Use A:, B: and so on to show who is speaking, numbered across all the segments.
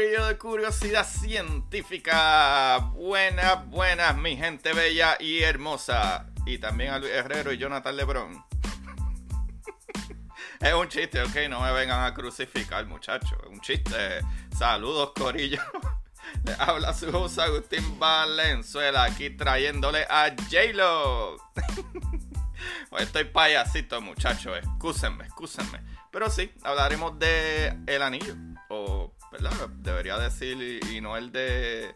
A: De Curiosidad Científica. Buenas, buenas, mi gente bella y hermosa. Y también a Luis Herrero y Jonathan Lebron. es un chiste, ok, no me vengan a crucificar, muchachos. Es un chiste. Saludos, Corillo. Le habla su host Agustín Valenzuela aquí trayéndole a J-Lo. Estoy payasito, muchachos. Excúsenme, excúsenme. Pero sí, hablaremos de El Anillo. O, ¿verdad? Debería decir, y, no el de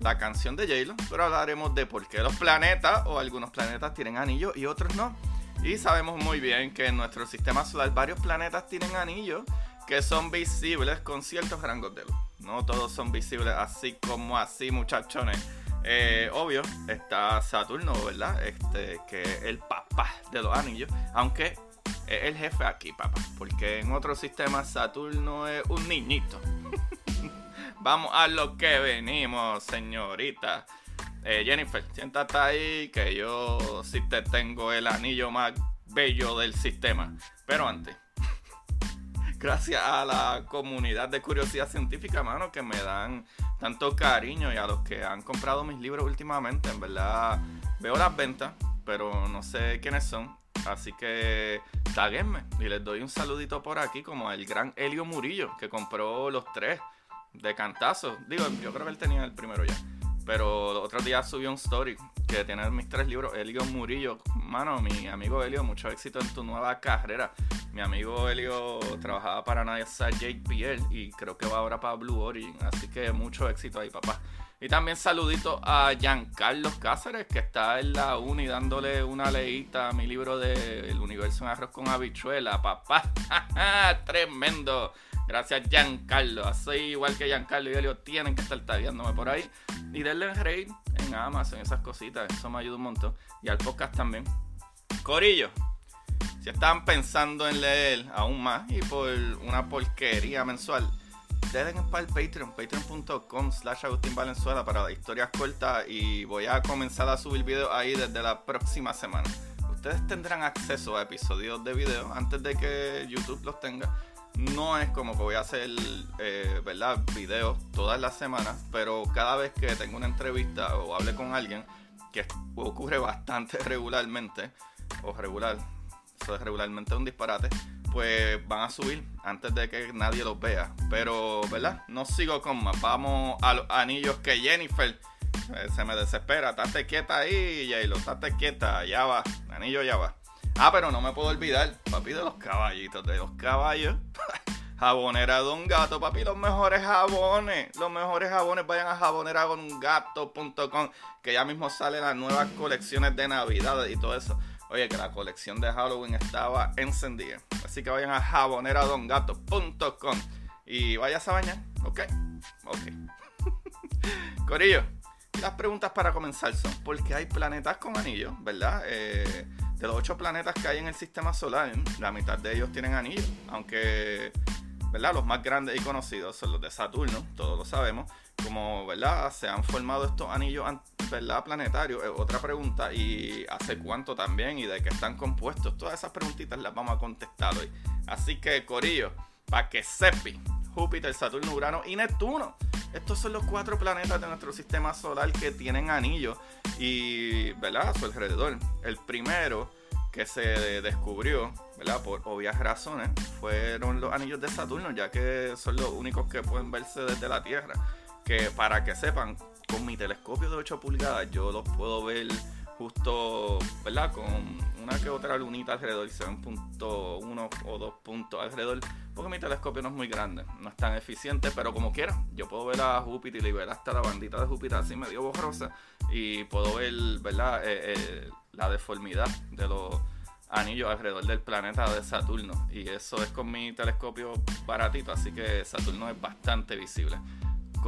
A: la canción de J-Lo. Pero hablaremos de por qué los planetas, o algunos planetas, tienen anillos y otros no. Y sabemos muy bien que en nuestro sistema solar varios planetas tienen anillos que son visibles con ciertos rangos de luz. No todos son visibles así como así, muchachones. Eh, obvio, está Saturno, ¿verdad? Este, que es el papá de los anillos. Aunque es el jefe aquí, papá. Porque en otros sistemas Saturno es un niñito. Vamos a lo que venimos, señorita. Eh, Jennifer, siéntate ahí que yo sí te tengo el anillo más bello del sistema. Pero antes, gracias a la comunidad de curiosidad científica, mano, que me dan tanto cariño y a los que han comprado mis libros últimamente. En verdad, veo las ventas, pero no sé quiénes son. Así que taguenme y les doy un saludito por aquí, como el gran Helio Murillo, que compró los tres de cantazo. Digo, yo creo que él tenía el primero ya. Pero el otro día subió un story que tiene mis tres libros. Elio Murillo, mano, mi amigo Elio, mucho éxito en tu nueva carrera. Mi amigo Elio trabajaba para NASA JPL y creo que va ahora para Blue Origin. Así que mucho éxito ahí, papá. Y también saludito a Giancarlos Cáceres, que está en la uni dándole una leíta a mi libro de El universo en arroz con habichuela, papá. Tremendo. Gracias, Giancarlo. Así igual que Giancarlo y Elio tienen que estar tagueándome por ahí. Y denle rate en Amazon, esas cositas. Eso me ayuda un montón. Y al podcast también. Corillo, si están pensando en leer aún más y por una porquería mensual, denle para el Patreon, patreon.com slash Agustín Valenzuela para historias cortas y voy a comenzar a subir videos ahí desde la próxima semana. Ustedes tendrán acceso a episodios de video antes de que YouTube los tenga no es como que voy a hacer, eh, ¿verdad? Videos todas las semanas, pero cada vez que tengo una entrevista o hable con alguien, que ocurre bastante regularmente, o regular, eso es regularmente un disparate, pues van a subir antes de que nadie los vea. Pero, ¿verdad? No sigo con más. Vamos a los anillos que Jennifer eh, se me desespera. Estate quieta ahí, J-Lo, estate quieta, ya va, anillo ya va. Ah, pero no me puedo olvidar, papi, de los caballitos, de los caballos. Jabonera Don Gato, papi, los mejores jabones. Los mejores jabones, vayan a jaboneradongato.com, que ya mismo salen las nuevas colecciones de Navidad y todo eso. Oye, que la colección de Halloween estaba encendida. Así que vayan a jaboneradongato.com y vayas a bañar, ¿ok? Ok. Corillo, las preguntas para comenzar son, ¿por qué hay planetas con anillos, verdad? Eh, de los ocho planetas que hay en el sistema solar, la mitad de ellos tienen anillos, aunque, ¿verdad? Los más grandes y conocidos son los de Saturno, todos lo sabemos. Como, ¿verdad? Se han formado estos anillos, ¿verdad? Planetarios. otra pregunta, ¿y hace cuánto también? ¿Y de qué están compuestos? Todas esas preguntitas las vamos a contestar hoy. Así que, Corillo, para que sepi, Júpiter, Saturno, Urano y Neptuno. Estos son los cuatro planetas de nuestro sistema solar que tienen anillos y, ¿verdad? A su alrededor. El primero que se descubrió, ¿verdad? Por obvias razones, fueron los anillos de Saturno, ya que son los únicos que pueden verse desde la Tierra. Que para que sepan, con mi telescopio de 8 pulgadas yo los puedo ver justo, ¿verdad? Con una que otra lunita alrededor, se ven punto uno o dos puntos alrededor, porque mi telescopio no es muy grande, no es tan eficiente, pero como quiera, yo puedo ver a Júpiter y ver hasta la bandita de Júpiter así medio borrosa y puedo ver, ¿verdad? Eh, eh, la deformidad de los anillos alrededor del planeta de Saturno y eso es con mi telescopio baratito, así que Saturno es bastante visible.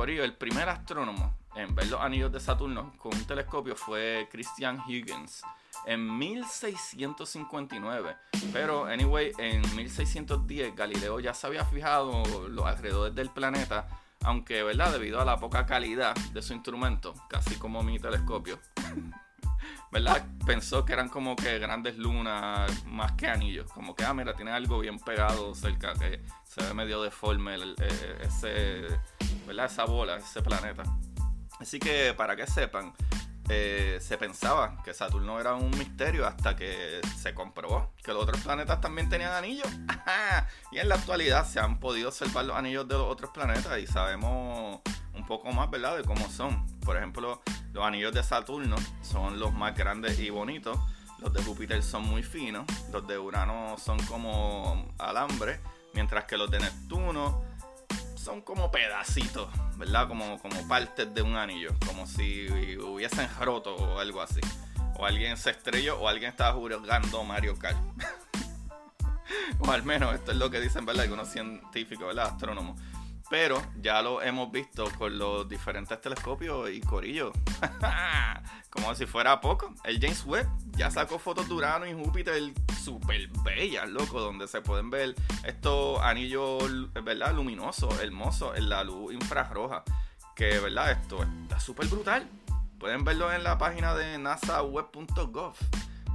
A: El primer astrónomo en ver los anillos de Saturno con un telescopio fue Christian Huygens en 1659. Pero, anyway, en 1610 Galileo ya se había fijado los alrededores del planeta, aunque, ¿verdad? Debido a la poca calidad de su instrumento, casi como mi telescopio. ¿Verdad? Pensó que eran como que grandes lunas más que anillos. Como que, ah, mira, tiene algo bien pegado cerca, que se ve medio deforme eh, ese, ¿verdad? Esa bola, ese planeta. Así que para que sepan, eh, se pensaba que Saturno era un misterio hasta que se comprobó que los otros planetas también tenían anillos. y en la actualidad se han podido observar los anillos de los otros planetas y sabemos un poco más, ¿verdad?, de cómo son. Por ejemplo, los anillos de Saturno son los más grandes y bonitos. Los de Júpiter son muy finos. Los de Urano son como alambre. Mientras que los de Neptuno son como pedacitos, ¿verdad? Como, como partes de un anillo, como si hubiesen roto o algo así. O alguien se estrelló o alguien estaba jugando Mario Kart. o al menos esto es lo que dicen, ¿verdad? Algunos científicos, ¿verdad? Astrónomos. Pero ya lo hemos visto con los diferentes telescopios y corillos. Como si fuera poco. El James Webb ya sacó fotos de Urano y Júpiter súper bellas, loco, donde se pueden ver estos anillos, ¿verdad? Luminosos, hermosos, en la luz infrarroja. Que, ¿verdad? Esto está súper brutal. Pueden verlo en la página de nasaweb.gov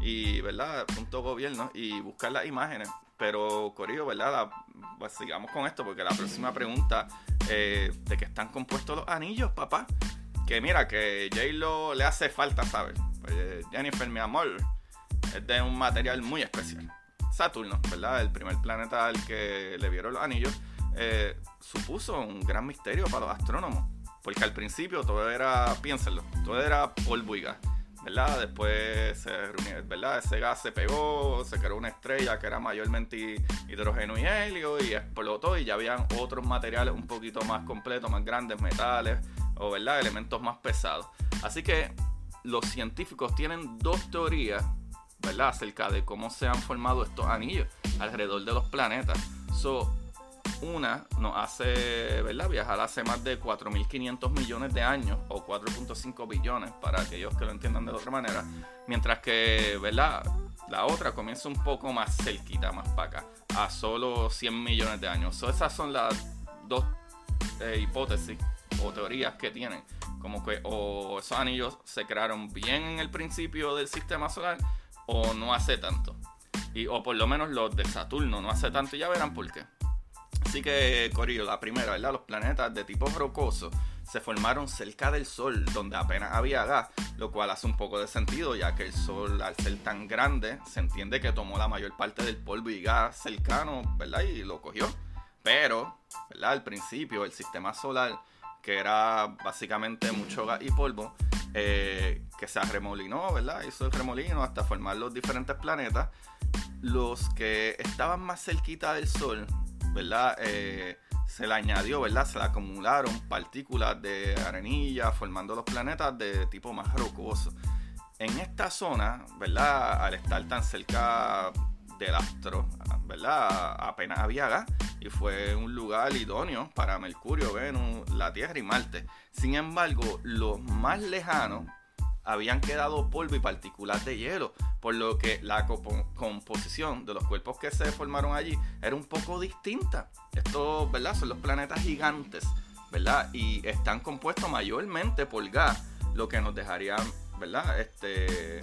A: y, ¿verdad? Punto gobierno y buscar las imágenes. Pero, Corillo, ¿verdad? Pues sigamos con esto, porque la próxima pregunta, eh, ¿de qué están compuestos los anillos, papá? Que mira, que J-Lo le hace falta saber. Pues, Jennifer, mi amor, es de un material muy especial. Saturno, ¿verdad? El primer planeta al que le vieron los anillos, eh, supuso un gran misterio para los astrónomos. Porque al principio todo era, piénsenlo, todo era polvo. ¿Verdad? Después se. Ese gas se pegó, se creó una estrella que era mayormente hidrógeno y helio y explotó y ya habían otros materiales un poquito más completos, más grandes, metales o ¿verdad? elementos más pesados. Así que los científicos tienen dos teorías, ¿verdad? acerca de cómo se han formado estos anillos alrededor de los planetas. Una nos hace ¿verdad? viajar hace más de 4.500 millones de años o 4.5 billones para aquellos que lo entiendan de otra manera, mientras que ¿verdad? la otra comienza un poco más cerquita, más para acá, a solo 100 millones de años. Esas son las dos eh, hipótesis o teorías que tienen, como que o esos anillos se crearon bien en el principio del sistema solar o no hace tanto. Y, o por lo menos los de Saturno no hace tanto, y ya verán por qué. Así que, Corillo, la primera, ¿verdad? Los planetas de tipo rocoso se formaron cerca del Sol, donde apenas había gas, lo cual hace un poco de sentido, ya que el Sol, al ser tan grande, se entiende que tomó la mayor parte del polvo y gas cercano, ¿verdad? Y lo cogió. Pero, ¿verdad? Al principio, el sistema solar, que era básicamente mucho gas y polvo, eh, que se arremolinó, ¿verdad? Hizo el remolino hasta formar los diferentes planetas. Los que estaban más cerquita del Sol ¿verdad? Eh, se le añadió, ¿verdad? Se le acumularon partículas de arenilla formando los planetas de tipo más rocoso. En esta zona, ¿verdad? Al estar tan cerca del astro, ¿verdad? Apenas había gas y fue un lugar idóneo para Mercurio, Venus, la Tierra y Marte. Sin embargo, los más lejanos habían quedado polvo y partículas de hielo, por lo que la composición de los cuerpos que se formaron allí era un poco distinta. Estos, ¿verdad? Son los planetas gigantes, ¿verdad? Y están compuestos mayormente por gas, lo que nos dejaría, ¿verdad? Este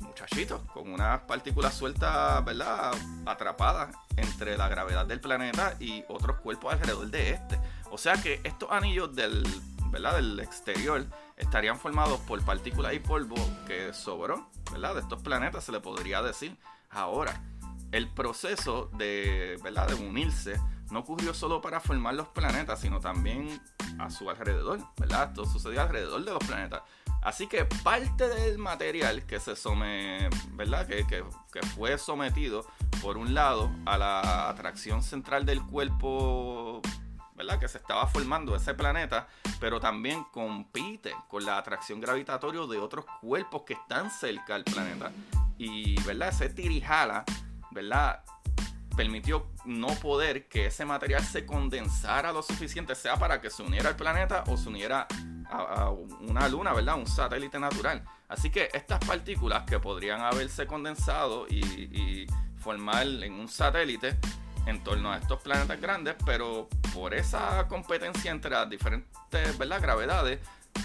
A: muchachitos con unas partículas sueltas, ¿verdad? Atrapadas entre la gravedad del planeta y otros cuerpos alrededor de este. O sea que estos anillos del del exterior estarían formados por partículas y polvo que sobró ¿verdad? de estos planetas, se le podría decir. Ahora, el proceso de, ¿verdad? de unirse no ocurrió solo para formar los planetas, sino también a su alrededor, ¿verdad? Esto sucedió alrededor de los planetas. Así que parte del material que se some, ¿verdad? Que, que, fue sometido, por un lado, a la atracción central del cuerpo, ¿verdad? Que se estaba formando ese planeta, pero también compite con la atracción gravitatoria de otros cuerpos que están cerca del planeta. Y, ¿verdad? Ese tirijala, ¿verdad? permitió no poder que ese material se condensara lo suficiente, sea para que se uniera al planeta o se uniera a, una luna, ¿verdad? Un satélite natural. Así que estas partículas que podrían haberse condensado y, formar en un satélite en torno a estos planetas grandes, pero por esa competencia entre las diferentes ¿verdad? gravedades,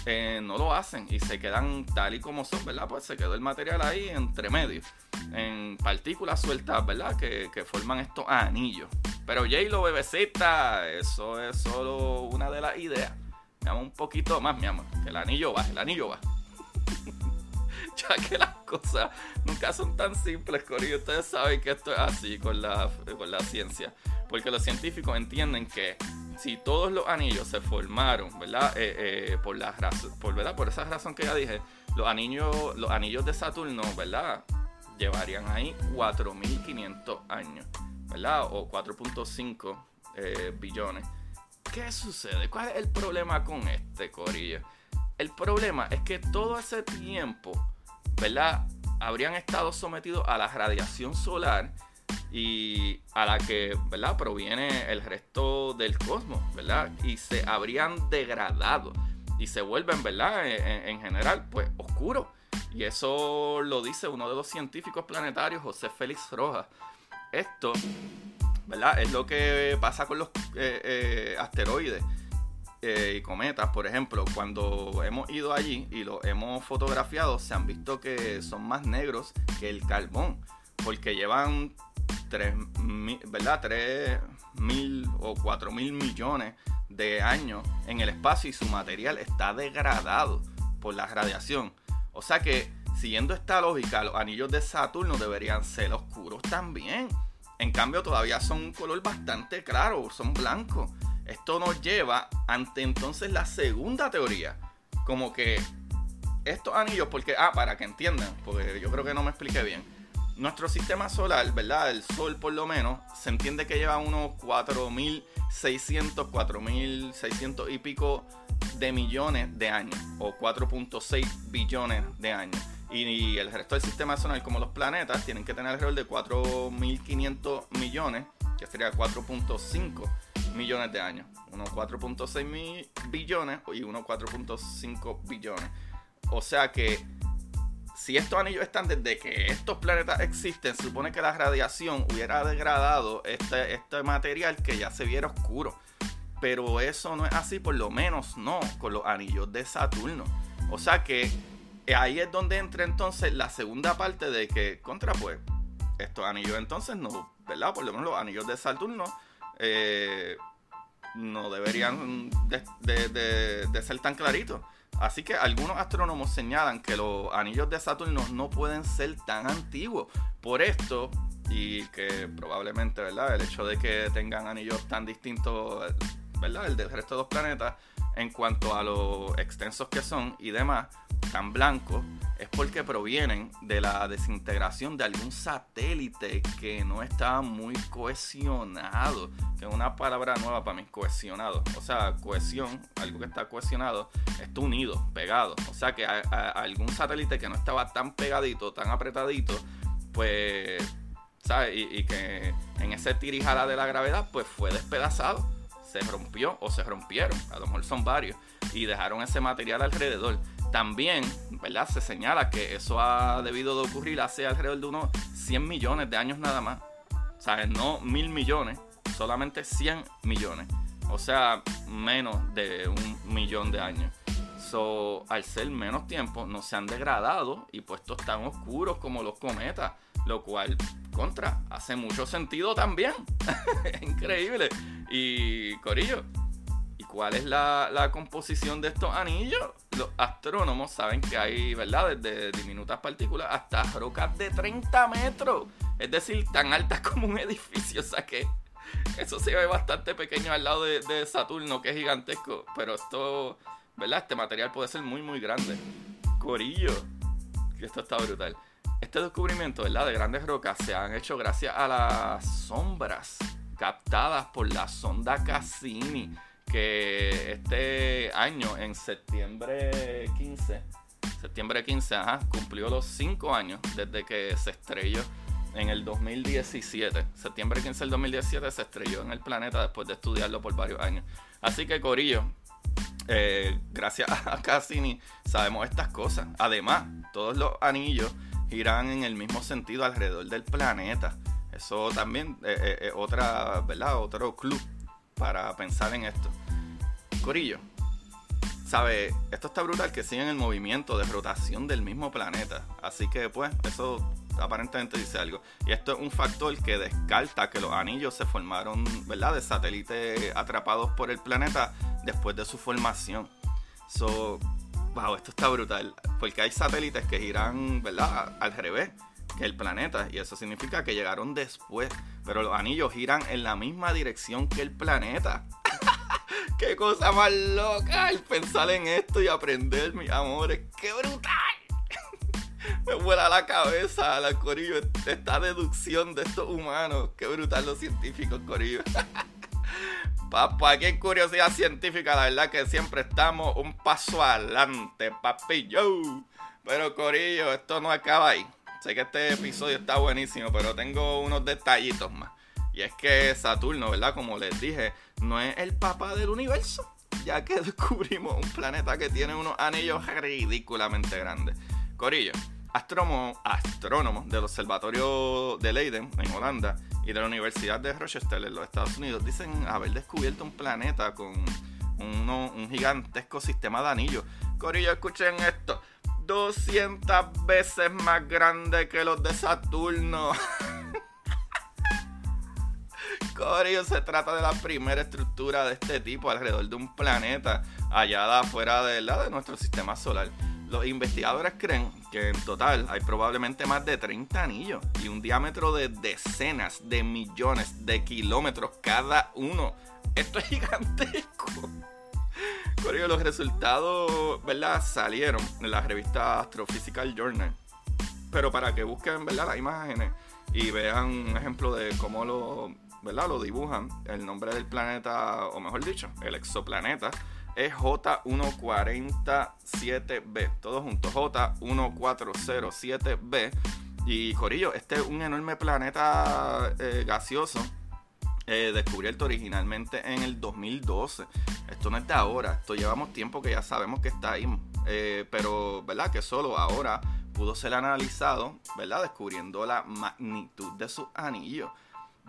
A: eh, no lo hacen y se quedan tal y como son, ¿verdad? Pues se quedó el material ahí entre medio, en partículas sueltas, ¿verdad? Que, que forman estos anillos. Pero J-Lo, bebecita, eso es solo una de las ideas. Me amo un poquito más, mi amor. Que el anillo va, el anillo va. ya que las cosas nunca son tan simples, Corillo. Ustedes saben que esto es así con la, con la ciencia. Porque los científicos entienden que si todos los anillos se formaron, ¿verdad? Eh, eh, por, la por, ¿verdad? por esa razón que ya dije, los anillos, los anillos de Saturno, ¿verdad? Llevarían ahí 4.500 años, ¿verdad? O 4.5 eh, billones. ¿Qué sucede? ¿Cuál es el problema con este corillo? El problema es que todo ese tiempo, ¿verdad? Habrían estado sometidos a la radiación solar y a la que, ¿verdad? Proviene el resto del cosmos, ¿verdad? Y se habrían degradado y se vuelven, ¿verdad? En, en general, pues oscuros. Y eso lo dice uno de los científicos planetarios, José Félix Rojas. Esto ¿verdad? Es lo que pasa con los eh, eh, asteroides eh, y cometas, por ejemplo, cuando hemos ido allí y los hemos fotografiado, se han visto que son más negros que el carbón, porque llevan 3 mil, ¿verdad? 3 mil o 4 mil millones de años en el espacio y su material está degradado por la radiación. O sea que, siguiendo esta lógica, los anillos de Saturno deberían ser oscuros también. En cambio, todavía son un color bastante claro, son blancos. Esto nos lleva ante entonces la segunda teoría. Como que estos anillos, porque, ah, para que entiendan, porque yo creo que no me expliqué bien. Nuestro sistema solar, ¿verdad? El Sol por lo menos, se entiende que lleva unos 4.600, 4.600 y pico de millones de años, o 4.6 billones de años. Y, el resto del sistema solar, como los planetas, tienen que tener alrededor de 4.500 millones, que sería 4.5 millones de años. Unos 4.6 billones y unos 4.5 billones. O sea que si estos anillos están desde que estos planetas existen, supone que la radiación hubiera degradado este, este material que ya se viera oscuro. Pero eso no es así, por lo menos no con los anillos de Saturno. O sea que ahí es donde entra entonces la segunda parte de que, contra pues, estos anillos entonces no, ¿verdad? Por lo menos los anillos de Saturno eh, no deberían de, ser tan claritos. Así que algunos astrónomos señalan que los anillos de Saturno no pueden ser tan antiguos. Por esto, y que probablemente, ¿verdad? El hecho de que tengan anillos tan distintos, ¿verdad? El del resto de los planetas, en cuanto a lo extensos que son y demás, tan blancos, es porque provienen de la desintegración de algún satélite que no estaba muy cohesionado, que es una palabra nueva para mí, cohesionado. O sea, cohesión, algo que está cohesionado, está unido, pegado. O sea que algún satélite que no estaba tan pegadito, tan apretadito, pues, ¿sabes? Y, y que en ese tirijala de la gravedad, pues fue despedazado se rompió o se rompieron, a lo mejor son varios, y dejaron ese material alrededor. También, ¿verdad? Se señala que eso ha debido de ocurrir hace alrededor de unos 100 millones de años nada más. ¿Sabes? No mil millones, solamente 100 millones. O sea, menos de un millón de años. So, al ser menos tiempo, no se han degradado y puestos tan oscuros como los cometas. Lo cual, contra, hace mucho sentido también. Increíble. Y, Corillo, ¿y cuál es la, composición de estos anillos? Los astrónomos saben que hay, ¿verdad? Desde diminutas partículas hasta rocas de 30 metros. Es decir, tan altas como un edificio. O sea que eso se ve bastante pequeño al lado de, Saturno, que es gigantesco. Pero esto, ¿verdad? Este material puede ser muy, muy grande. Corillo. Esto está brutal. Este descubrimiento, ¿verdad? De grandes rocas se han hecho gracias a las sombras captadas por la sonda Cassini, que este año, en septiembre 15, septiembre 15, ajá, cumplió los 5 años desde que se estrelló en el 2017. Septiembre 15 del 2017 se estrelló en el planeta después de estudiarlo por varios años. Así que Corillo, eh, gracias a Cassini sabemos estas cosas. Además, todos los anillos giran en el mismo sentido alrededor del planeta. Eso también es eh, eh, otra, ¿verdad? Otro club para pensar en esto. Corillo, ¿sabe? Esto está brutal que siguen el movimiento de rotación del mismo planeta. Así que, pues, eso aparentemente dice algo. Y esto es un factor que descarta que los anillos se formaron, ¿verdad? De satélites atrapados por el planeta después de su formación. So, wow, esto está brutal. Porque hay satélites que giran, ¿verdad? Al revés que el planeta. Y eso significa que llegaron después. Pero los anillos giran en la misma dirección que el planeta. ¡Qué cosa más loca! El pensar en esto y aprender, mis amores. ¡Qué brutal! Me vuela la cabeza, la Corillo. Esta deducción de estos humanos. ¡Qué brutal los científicos, Corillo! Papá, qué curiosidad científica, la verdad que siempre estamos un paso adelante, papi yo. Pero Corillo, esto no acaba ahí. Sé que este episodio está buenísimo, pero tengo unos detallitos más. Y es que Saturno, ¿verdad? Como les dije, no es el papá del universo, ya que descubrimos un planeta que tiene unos anillos ridículamente grandes. Corillo, astrónomos del Observatorio de Leiden, en Holanda, y de la Universidad de Rochester, en los Estados Unidos, dicen haber descubierto un planeta con un gigantesco sistema de anillos. Corillo, escuchen esto. 200 veces más grande que los de Saturno. Corillo, se trata de la primera estructura de este tipo alrededor de un planeta hallada afuera de, de nuestro sistema solar. Los investigadores creen que en total hay probablemente más de 30 anillos y un diámetro de decenas de millones de kilómetros cada uno. Esto es gigantesco. Corio, los resultados, ¿verdad? Salieron en la revista Astrophysical Journal. Pero para que busquen, ¿verdad? Las imágenes y vean un ejemplo de cómo lo, ¿verdad? Lo dibujan. El nombre del planeta, o mejor dicho, el exoplaneta es J1407b. Todos juntos, J1407b. Y Corillo, este es un enorme planeta eh, gaseoso eh, descubierto originalmente en el 2012. Esto no es de ahora, esto llevamos tiempo que ya sabemos que está ahí. Eh, pero, ¿verdad? Que solo ahora pudo ser analizado, ¿verdad? Descubriendo la magnitud de sus anillos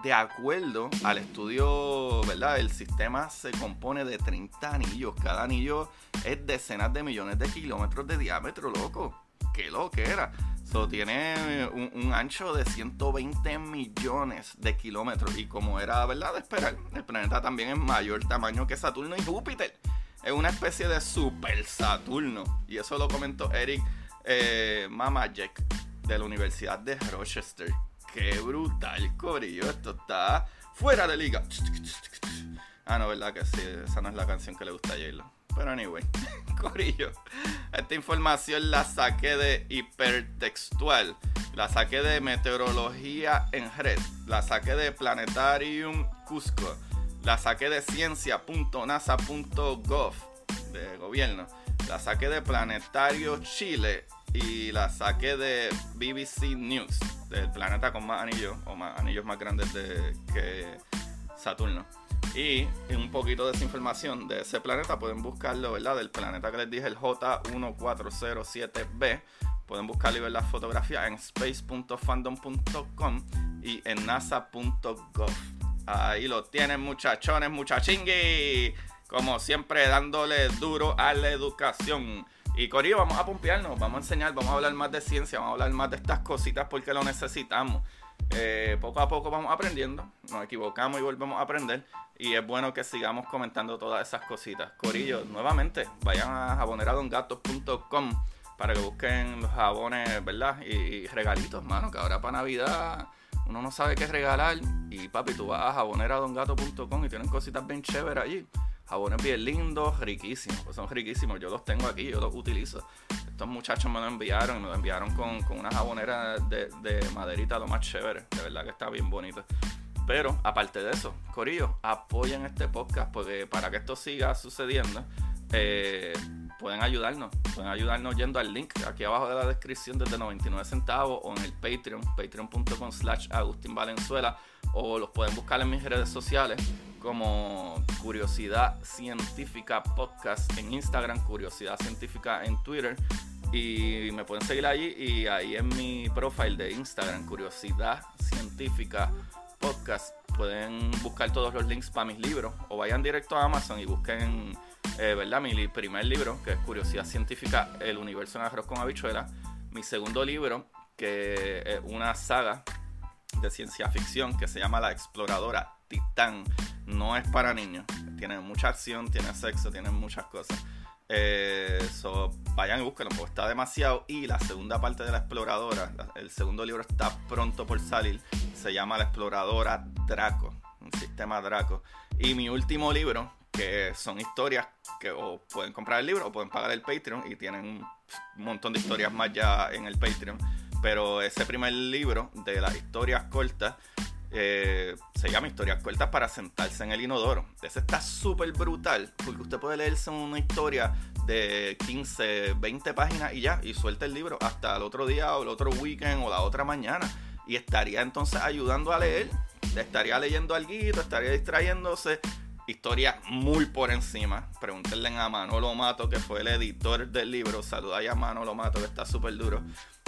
A: de acuerdo al estudio, ¿verdad? El sistema se compone de 30 anillos. Cada anillo es decenas de millones de kilómetros de diámetro, loco. Qué lo que era. So, tiene un, ancho de 120 millones de kilómetros. Y como era, ¿verdad? De esperar, el planeta también es mayor tamaño que Saturno y Júpiter. Es una especie de super Saturno. Y eso lo comentó Eric eh, Mamajek de la Universidad de Rochester. Qué brutal, corillo. Esto está fuera de liga. Ah, no, ¿verdad que sí? Esa no es la canción que le gusta a j Pero anyway, corillo. Esta información la saqué de hipertextual. La saqué de meteorología en red. La saqué de Planetarium Cusco. La saqué de ciencia.nasa.gov de gobierno. La saqué de Planetario Chile y la saqué de BBC News, del planeta con más anillos o más anillos más grandes de, que Saturno. Y un poquito de esa información de ese planeta pueden buscarlo, ¿verdad? Del planeta que les dije, el J1407b. Pueden buscarlo y ver las fotografías en space.fandom.com y en nasa.gov. Ahí lo tienen, muchachones, muchachingui. Como siempre, dándole duro a la educación. Y Corillo, vamos a pompearnos, vamos a enseñar, vamos a hablar más de ciencia, vamos a hablar más de estas cositas porque lo necesitamos. Eh, poco a poco vamos aprendiendo, nos equivocamos y volvemos a aprender. Y es bueno que sigamos comentando todas esas cositas. Corillo, nuevamente, vayan a jaboneradongatos.com para que busquen los jabones, ¿verdad? Y, regalitos, mano, que ahora para Navidad uno no sabe qué regalar. Y papi, tú vas a jaboneradongato.com y tienen cositas bien chéveres allí. Jabones bien lindos, riquísimos. Son riquísimos. Yo los tengo aquí, yo los utilizo. Estos muchachos me lo enviaron y me lo enviaron con, una jabonera de, de maderita, lo más chévere. De verdad que está bien bonito. Pero aparte de eso, Corillo, apoyen este podcast porque para que esto siga sucediendo, eh, pueden ayudarnos. Pueden ayudarnos yendo al link aquí abajo de la descripción desde 99 centavos o en el Patreon, patreon.com slash Agustín Valenzuela o los pueden buscar en mis redes sociales como Curiosidad Científica Podcast en Instagram, Curiosidad Científica en Twitter y me pueden seguir allí y ahí en mi profile de Instagram, Curiosidad Científica Podcast, pueden buscar todos los links para mis libros o vayan directo a Amazon y busquen eh, ¿verdad? Mi primer libro, que es Curiosidad Científica, El Universo en Arroz con Habichuela. Mi segundo libro, que es una saga de ciencia ficción que se llama La Exploradora Titán. No es para niños. Tiene mucha acción, tiene sexo, tiene muchas cosas. Eh, vayan y búsquenlo, porque está demasiado. Y la segunda parte de la exploradora, el segundo libro está pronto por salir. Se llama La Exploradora Draco, un sistema Draco. Y mi último libro, que son historias que o pueden comprar el libro o pueden pagar el Patreon y tienen un montón de historias más ya en el Patreon. Pero ese primer libro de las historias cortas eh, se llama Historias cortas para sentarse en el inodoro. Ese está súper brutal porque usted puede leerse una historia de 15, 20 páginas y ya, y suelta el libro hasta el otro día o el otro weekend o la otra mañana. Y estaría entonces ayudando a leer, estaría leyendo algo, estaría distrayéndose historia muy por encima. Pregúntenle a Manolo Mato, que fue el editor del libro. Saluda a Manolo Mato, que está súper duro.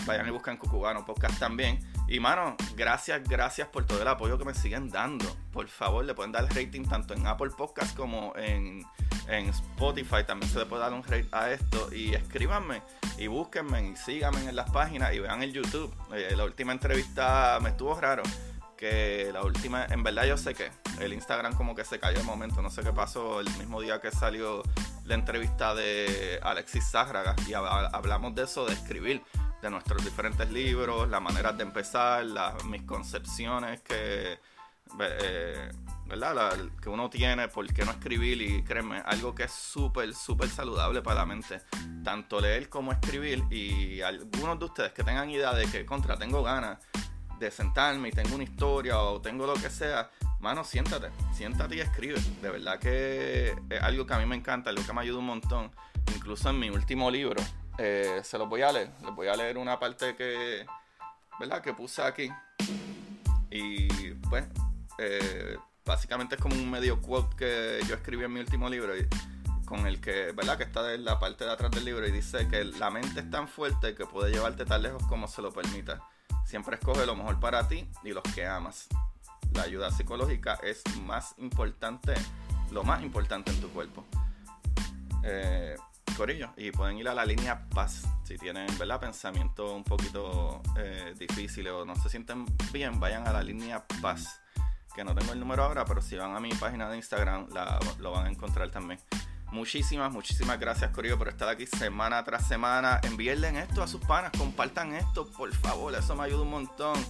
A: Vayan y buscan Cucubano Podcast también. Y mano, gracias, gracias por todo el apoyo que me siguen dando. Por favor, le pueden dar rating tanto en Apple Podcast como en, en Spotify. También se le puede dar un rate a esto. Y escríbanme y búsquenme y síganme en las páginas y vean el YouTube. Eh, la última entrevista me estuvo raro la última, en verdad yo sé que el Instagram como que se cayó de momento, no sé qué pasó el mismo día que salió la entrevista de Alexis Zárraga y hablamos de eso, de escribir, de nuestros diferentes libros, las maneras de empezar, las misconcepciones que, eh, ¿verdad? que uno tiene, por qué no escribir y créeme, algo que es súper, súper saludable para la mente, tanto leer como escribir y algunos de ustedes que tengan idea de que contra tengo ganas de sentarme y tengo una historia o tengo lo que sea, mano, siéntate, siéntate y escribe. De verdad que es algo que a mí me encanta, algo que me ayuda un montón. Incluso en mi último libro, eh, se los voy a leer. Les voy a leer una parte que, ¿verdad? Que puse aquí. Y pues, eh, básicamente es como un medio quote que yo escribí en mi último libro. Y, con el que, ¿verdad? Que está en la parte de atrás del libro y dice que la mente es tan fuerte que puede llevarte tan lejos como se lo permita. Siempre escoge lo mejor para ti y los que amas. La ayuda psicológica es más importante, lo más importante en tu cuerpo. Eh, corillo, y pueden ir a la línea paz si tienen ¿verdad? pensamientos un poquito eh, difíciles o no se sienten bien, vayan a la línea paz. Que no tengo el número ahora, pero si van a mi página de Instagram lo van a encontrar también. Muchísimas, muchísimas gracias, Corillo, por estar aquí semana tras semana. Envíenle esto a sus panas, compartan esto, por favor, eso me ayuda un montón.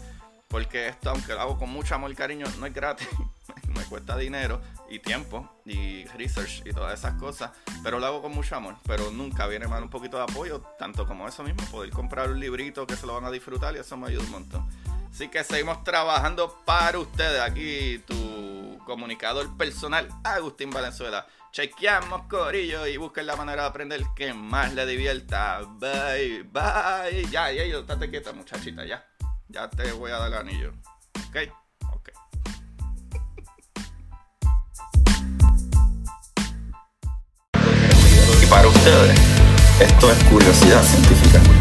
A: Porque esto, aunque lo hago con mucho amor y cariño, no es gratis. me cuesta dinero y tiempo y research y todas esas cosas. Pero lo hago con mucho amor. Pero nunca viene mal un poquito de apoyo, tanto como eso mismo, poder comprar un librito que se lo van a disfrutar y eso me ayuda un montón. Así que seguimos trabajando para ustedes. Aquí tu comunicador personal, Agustín Valenzuela. Chequeamos, Corillo, y busquen la manera de aprender que más le divierta. Bye, bye. Ya, ya, yo, estate quieta, muchachita, ya. Ya te voy a dar el anillo. ¿Ok?
B: Para ustedes, esto es curiosidad científica.